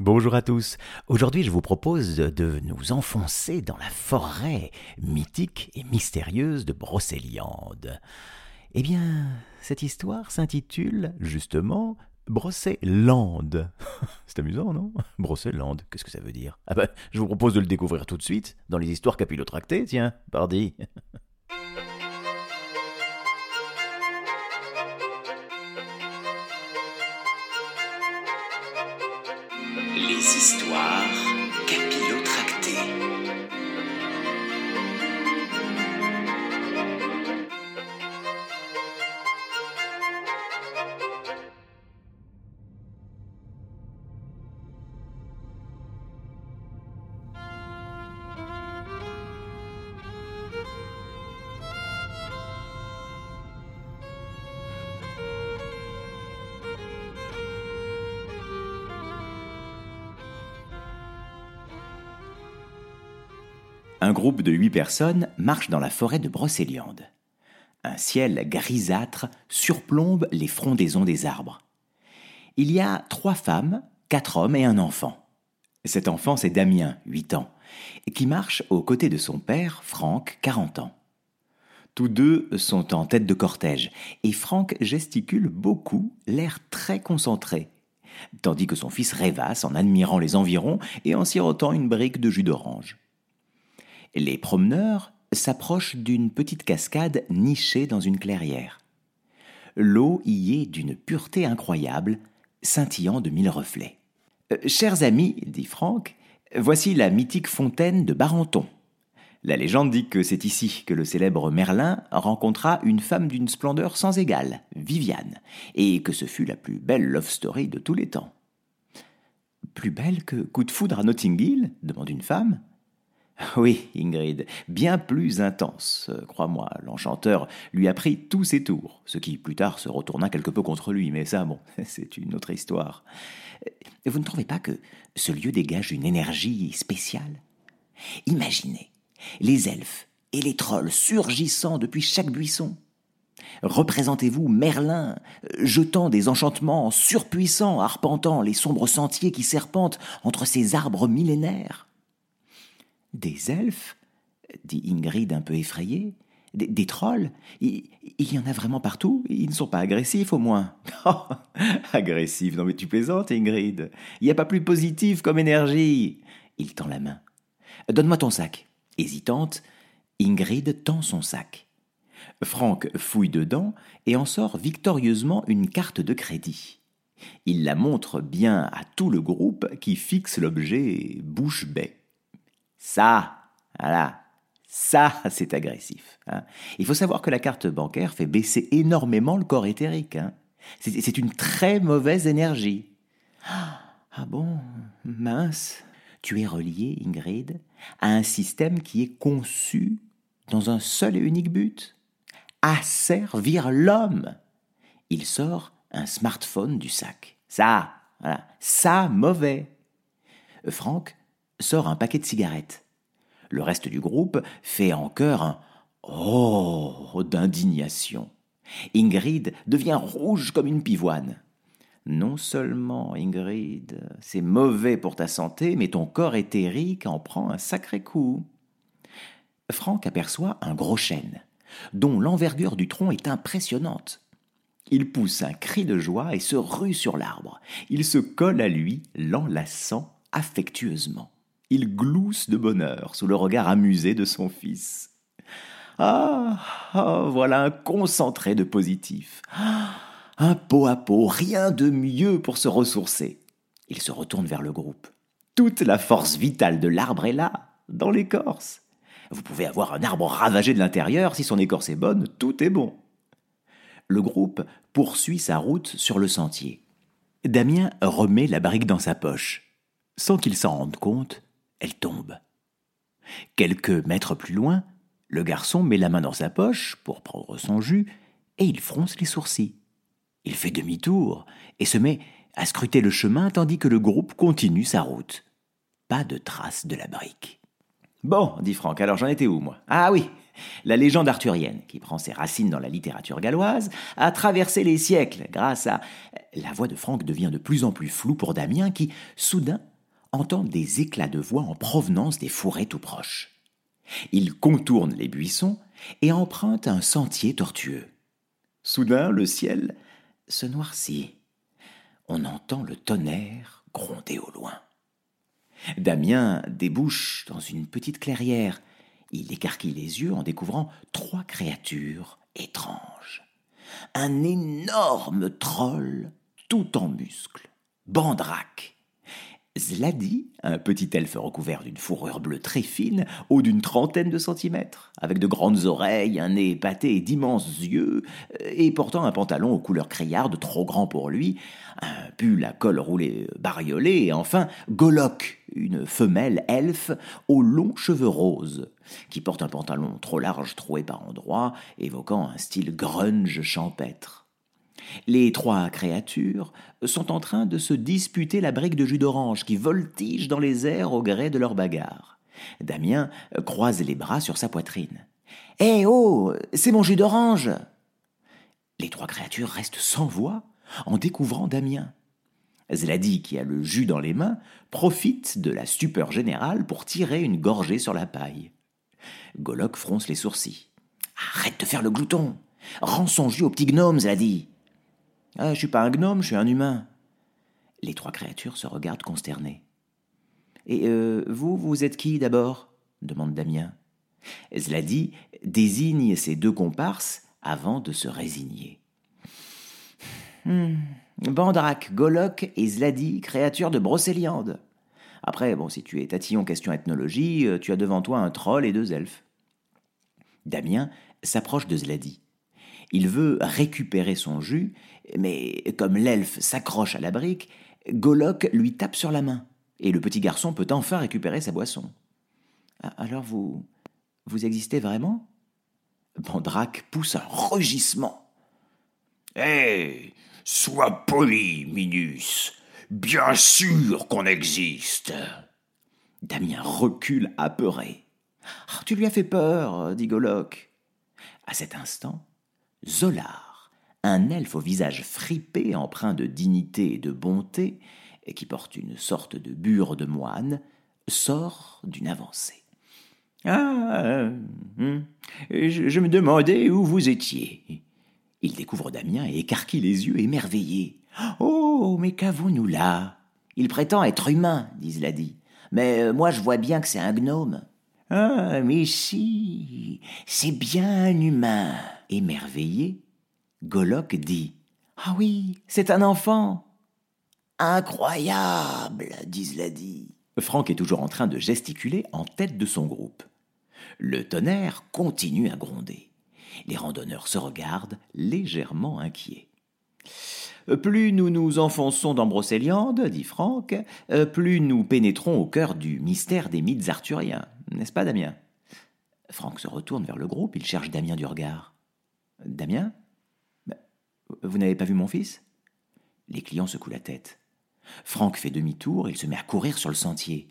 Bonjour à tous. Aujourd'hui, je vous propose de nous enfoncer dans la forêt mythique et mystérieuse de Brocéliande. Eh bien, cette histoire s'intitule justement Brocélande. C'est amusant, non? Brocélande, qu'est-ce que ça veut dire? Ah ben, je vous propose de le découvrir tout de suite dans les histoires capillotractées, tiens, pardi. Les histoires Un groupe de huit personnes marche dans la forêt de Brocéliande. Un ciel grisâtre surplombe les frondaisons des arbres. Il y a trois femmes, quatre hommes et un enfant. Cet enfant, c'est Damien, 8 ans, qui marche aux côtés de son père, Franck, 40 ans. Tous deux sont en tête de cortège, et Franck gesticule beaucoup, l'air très concentré, tandis que son fils rêvasse en admirant les environs et en sirotant une brique de jus d'orange. Les promeneurs s'approchent d'une petite cascade nichée dans une clairière. L'eau y est d'une pureté incroyable, scintillant de mille reflets. Euh, chers amis, dit Franck, voici la mythique fontaine de Barenton. La légende dit que c'est ici que le célèbre Merlin rencontra une femme d'une splendeur sans égale, Viviane, et que ce fut la plus belle love story de tous les temps. Plus belle que Coup de foudre à Notting Hill? demande une femme. Oui, Ingrid, bien plus intense. Crois-moi, l'enchanteur lui a pris tous ses tours, ce qui plus tard se retourna quelque peu contre lui, mais ça, bon, c'est une autre histoire. Euh, Vous ne trouvez pas que ce lieu dégage une énergie spéciale? Imaginez les elfes et les trolls surgissant depuis chaque buisson. Représentez-vous Merlin, euh, jetant des enchantements surpuissants, arpentant les sombres sentiers qui serpentent entre ces arbres millénaires. Des elfes dit Ingrid un peu effrayée. Des, trolls il, y en a vraiment partout Ils ne sont pas agressifs au moins Agressifs Non mais tu plaisantes Ingrid Il n'y a pas plus positif comme énergie Il tend la main. Donne-moi ton sac. Hésitante, Ingrid tend son sac. Franck fouille dedans et en sort victorieusement une carte de crédit. Il la montre bien à tout le groupe qui fixe l'objet bouche bée. Ça, voilà, ça, c'est agressif. hein. Il faut savoir que la carte bancaire fait baisser énormément le corps éthérique. hein. C'est une très mauvaise énergie. Ah bon, mince. Tu es relié, Ingrid, à un système qui est conçu dans un seul et unique but asservir l'homme. Il sort un smartphone du sac. Ça, voilà, ça mauvais. Franck sort un paquet de cigarettes. Le reste du groupe fait en chœur un Oh d'indignation. Ingrid devient rouge comme une pivoine. Non seulement, Ingrid, c'est mauvais pour ta santé, mais ton corps éthérique en prend un sacré coup. Franck aperçoit un gros chêne, dont l'envergure du tronc est impressionnante. Il pousse un cri de joie et se rue sur l'arbre. Il se colle à lui, l'enlaçant affectueusement. Il glousse de bonheur sous le regard amusé de son fils. Ah, ah, voilà un concentré de positif. Ah, un pot à pot, rien de mieux pour se ressourcer. Il se retourne vers le groupe. Toute la force vitale de l'arbre est là, dans l'écorce. Vous pouvez avoir un arbre ravagé de l'intérieur, si son écorce est bonne, tout est bon. Le groupe poursuit sa route sur le sentier. Damien remet la barrique dans sa poche. Sans qu'il s'en rende compte, elle tombe. Quelques mètres plus loin, le garçon met la main dans sa poche pour prendre son jus et il fronce les sourcils. Il fait demi-tour et se met à scruter le chemin tandis que le groupe continue sa route. Pas de trace de la brique. Bon, dit Franck, alors j'en étais où, moi? Ah oui, La légende arthurienne, qui prend ses racines dans la littérature galloise, a traversé les siècles grâce à... La voix de Franck devient de plus en plus floue pour Damien qui, soudain, entend des éclats de voix en provenance des fourrés tout proches. Il contourne les buissons et emprunte un sentier tortueux. Soudain, le ciel se noircit. On entend le tonnerre gronder au loin. Damien débouche dans une petite clairière. Il écarquille les yeux en découvrant trois créatures étranges. Un énorme troll tout en muscles, Bandrac, Zladi, un petit elfe recouvert d'une fourrure bleue très fine, haut d'une trentaine de centimètres, avec de grandes oreilles, un nez épaté et d'immenses yeux, euh, et portant un pantalon aux couleurs criardes trop grand pour lui, un pull à col roulé bariolé, et enfin Golok, une femelle elfe aux longs cheveux roses, qui porte un pantalon trop large troué par endroits, évoquant un style grunge champêtre. Les trois créatures sont en train de se disputer la brique de jus d'orange qui voltige dans les airs au gré de leur bagarre. Damien croise les bras sur sa poitrine. Eh oh C'est mon jus d'orange Les trois créatures restent sans voix en découvrant Damien. Zladi, qui a le jus dans les mains, profite de la stupeur générale pour tirer une gorgée sur la paille. Golok fronce les sourcils. Arrête de faire le glouton Rends son jus au petit gnome, Zladi ah, je suis pas un gnome, je suis un humain. Les trois créatures se regardent consternées. Et euh, vous, vous êtes qui d'abord? demande Damien. Zladi désigne ses deux comparses avant de se résigner. Hmm. Bandrak, Golok et Zladi, créatures de Brocéliande. Après, bon, si tu es tatillon question ethnologie, euh, tu as devant toi un troll et deux elfes. Damien s'approche de Zladi. Il veut récupérer son jus, mais comme l'elfe s'accroche à la brique, Golok lui tape sur la main, et le petit garçon peut enfin récupérer sa boisson. Ah, alors vous. vous existez vraiment? Bandrak pousse un rugissement. Hé Sois poli, Minus Bien sûr qu'on existe Damien recule apeuré. Ah, tu lui as fait peur, dit Golok. À cet instant, Zolar, un elfe au visage fripé, empreint de dignité et de bonté, qui porte une sorte de bure de moine, sort d'une avancée. Ah, hum, je, me demandais où vous étiez. Il découvre Damien et écarquille les yeux émerveillés. Oh, mais qu'avons-nous là? Il prétend être humain, dit Zladi. Mais euh, moi je vois bien que c'est un gnome. Ah, mais si, c'est bien humain. Émerveillé, Golok dit Ah oui, c'est un enfant Incroyable, dit Zladi. Franck est toujours en train de gesticuler en tête de son groupe. Le tonnerre continue à gronder. Les randonneurs se regardent légèrement inquiets. Plus nous nous enfonçons dans Brocéliande, dit Franck, plus nous pénétrons au cœur du mystère des mythes arthuriens. N'est-ce pas, Damien? Franck se retourne vers le groupe, il cherche Damien du regard. Damien bah, Vous n'avez pas vu mon fils? Les clients secouent la tête. Franck fait demi-tour, il se met à courir sur le sentier.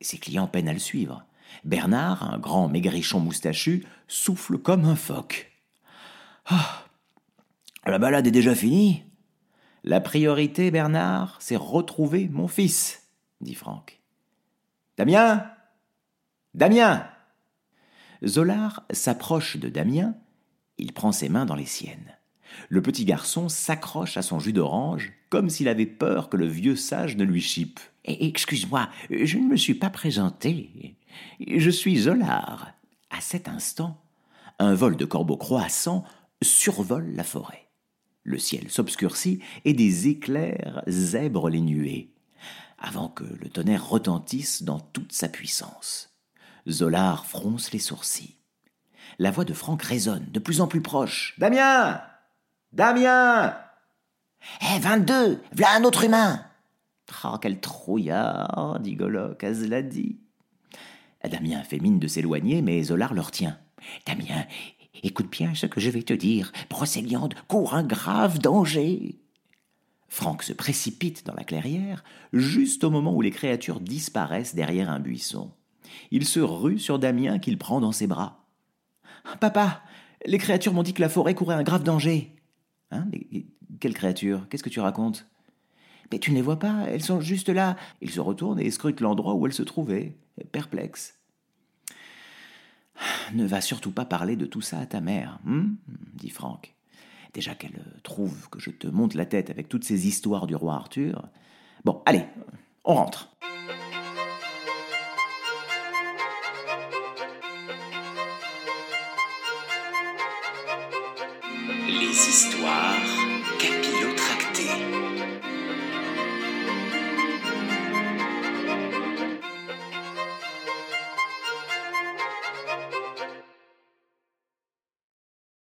Ses clients peinent à le suivre. Bernard, un grand maigrichon moustachu, souffle comme un phoque. Ah La balade est déjà finie La priorité, Bernard, c'est retrouver mon fils, dit Franck. Damien? Damien? Zolar s'approche de Damien il prend ses mains dans les siennes. Le petit garçon s'accroche à son jus d'orange, comme s'il avait peur que le vieux sage ne lui chipe. Excuse-moi, je ne me suis pas présenté. Je suis Zolar. À cet instant, un vol de corbeaux croissants survole la forêt. Le ciel s'obscurcit et des éclairs zèbrent les nuées, avant que le tonnerre retentisse dans toute sa puissance. Zolar fronce les sourcils la voix de Franck résonne, de plus en plus proche. Damien Damien Hé, 22 V'là un autre humain Oh, quel trouillard dit Golok à Zladi. Damien fait mine de s'éloigner, mais Zolar le retient. Damien, écoute bien ce que je vais te dire. Procéliande court un grave danger. Franck se précipite dans la clairière, juste au moment où les créatures disparaissent derrière un buisson. Il se rue sur Damien qu'il prend dans ses bras. Papa, les créatures m'ont dit que la forêt courait un grave danger. Hein Quelles créatures? Qu'est-ce que tu racontes? Mais tu ne les vois pas, elles sont juste là. Il se retourne et scrute l'endroit où elles se trouvaient, perplexe. Ne va surtout pas parler de tout ça à ta mère, hein dit Franck. Déjà qu'elle trouve que je te monte la tête avec toutes ces histoires du roi Arthur. Bon, allez, on rentre. Les histoires capillotractées.